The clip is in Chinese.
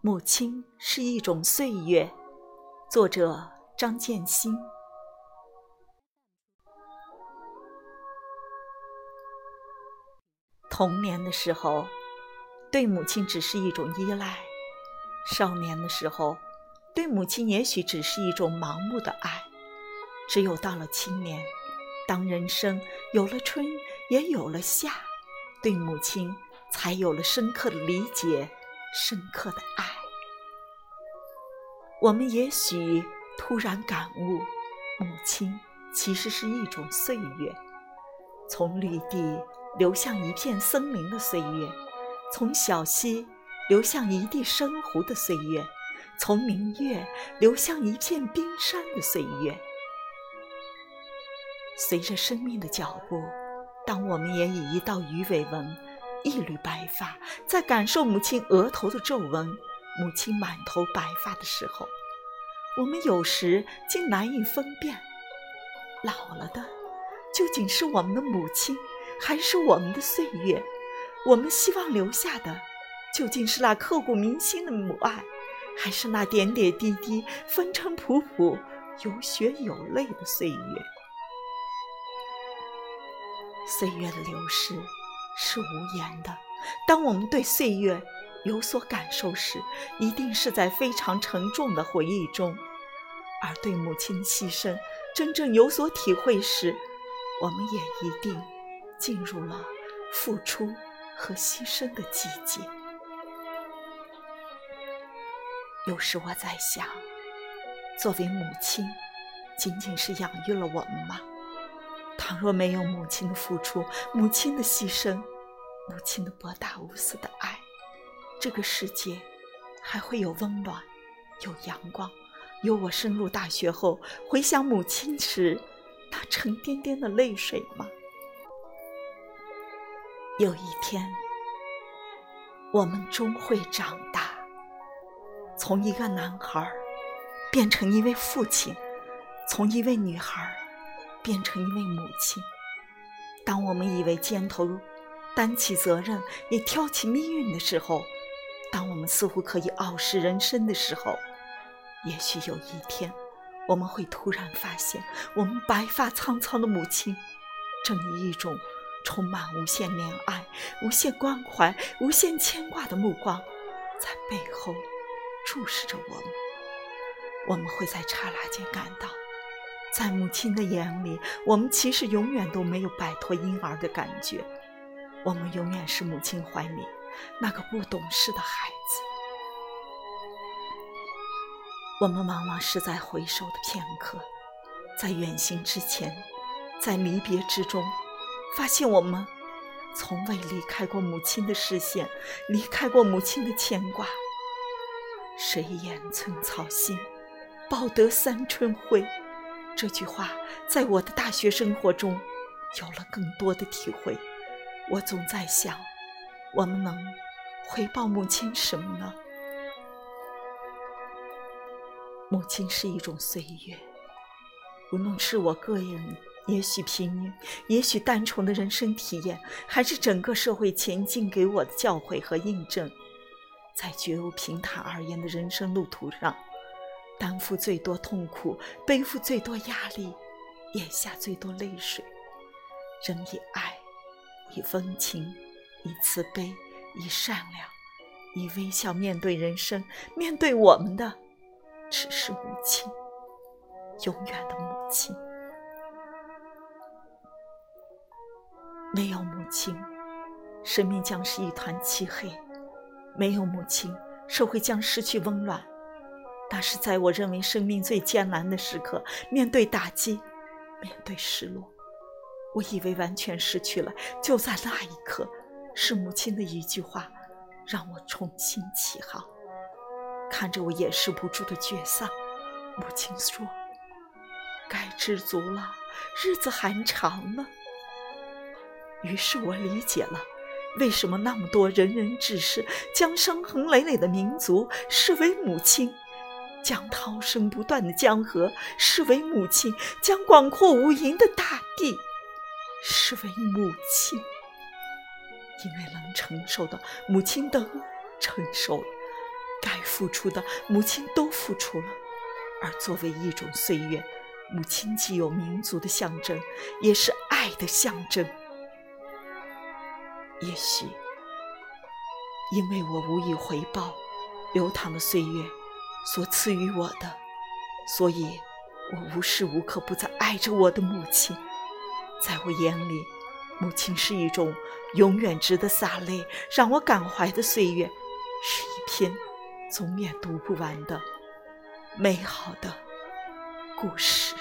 母亲是一种岁月，作者张建新。童年的时候，对母亲只是一种依赖；少年的时候，对母亲也许只是一种盲目的爱。只有到了青年，当人生有了春，也有了夏，对母亲才有了深刻的理解。深刻的爱，我们也许突然感悟，母亲其实是一种岁月，从绿地流向一片森林的岁月，从小溪流向一地深湖的岁月，从明月流向一片冰山的岁月。随着生命的脚步，当我们也以一道鱼尾纹。一缕白发，在感受母亲额头的皱纹，母亲满头白发的时候，我们有时竟难以分辨，老了的究竟是我们的母亲，还是我们的岁月？我们希望留下的，究竟是那刻骨铭心的母爱，还是那点点滴滴、风尘仆仆、有血有泪的岁月？岁月的流逝。是无言的。当我们对岁月有所感受时，一定是在非常沉重的回忆中；而对母亲的牺牲真正有所体会时，我们也一定进入了付出和牺牲的季节。有时我在想，作为母亲，仅仅是养育了我们吗？倘若没有母亲的付出，母亲的牺牲，母亲的博大无私的爱，这个世界还会有温暖，有阳光，有我升入大学后回想母亲时那沉甸甸的泪水吗？有一天，我们终会长大，从一个男孩变成一位父亲，从一位女孩变成一位母亲，当我们以为肩头担起责任，也挑起命运的时候，当我们似乎可以傲视人生的时候，也许有一天，我们会突然发现，我们白发苍苍的母亲，正以一种充满无限怜爱、无限关怀、无限牵挂的目光，在背后注视着我们。我们会在刹那间感到。在母亲的眼里，我们其实永远都没有摆脱婴儿的感觉，我们永远是母亲怀里那个不懂事的孩子。我们往往是在回首的片刻，在远行之前，在离别之中，发现我们从未离开过母亲的视线，离开过母亲的牵挂。谁言寸草心，报得三春晖。这句话在我的大学生活中有了更多的体会。我总在想，我们能回报母亲什么呢？母亲是一种岁月，无论是我个人也许平庸、也许单纯的人生体验，还是整个社会前进给我的教诲和印证，在绝无平坦而言的人生路途上。担负最多痛苦，背负最多压力，咽下最多泪水，仍以爱，以温情，以慈悲，以善良，以微笑面对人生，面对我们的，只是母亲，永远的母亲。没有母亲，生命将是一团漆黑；没有母亲，社会将失去温暖。那是在我认为生命最艰难的时刻，面对打击，面对失落，我以为完全失去了。就在那一刻，是母亲的一句话，让我重新起航。看着我掩饰不住的沮丧，母亲说：“该知足了，日子还长呢。”于是我理解了，为什么那么多仁人志士将伤痕累累的民族视为母亲。将涛声不断的江河视为母亲，将广阔无垠的大地视为母亲，因为能承受的，母亲都承受了；该付出的，母亲都付出了。而作为一种岁月，母亲既有民族的象征，也是爱的象征。也许，因为我无以回报流淌的岁月所赐予我的，所以我无时无刻不在爱着我的母亲。在我眼里，母亲是一种永远值得洒泪、让我感怀的岁月，是一篇永远读不完的美好的故事。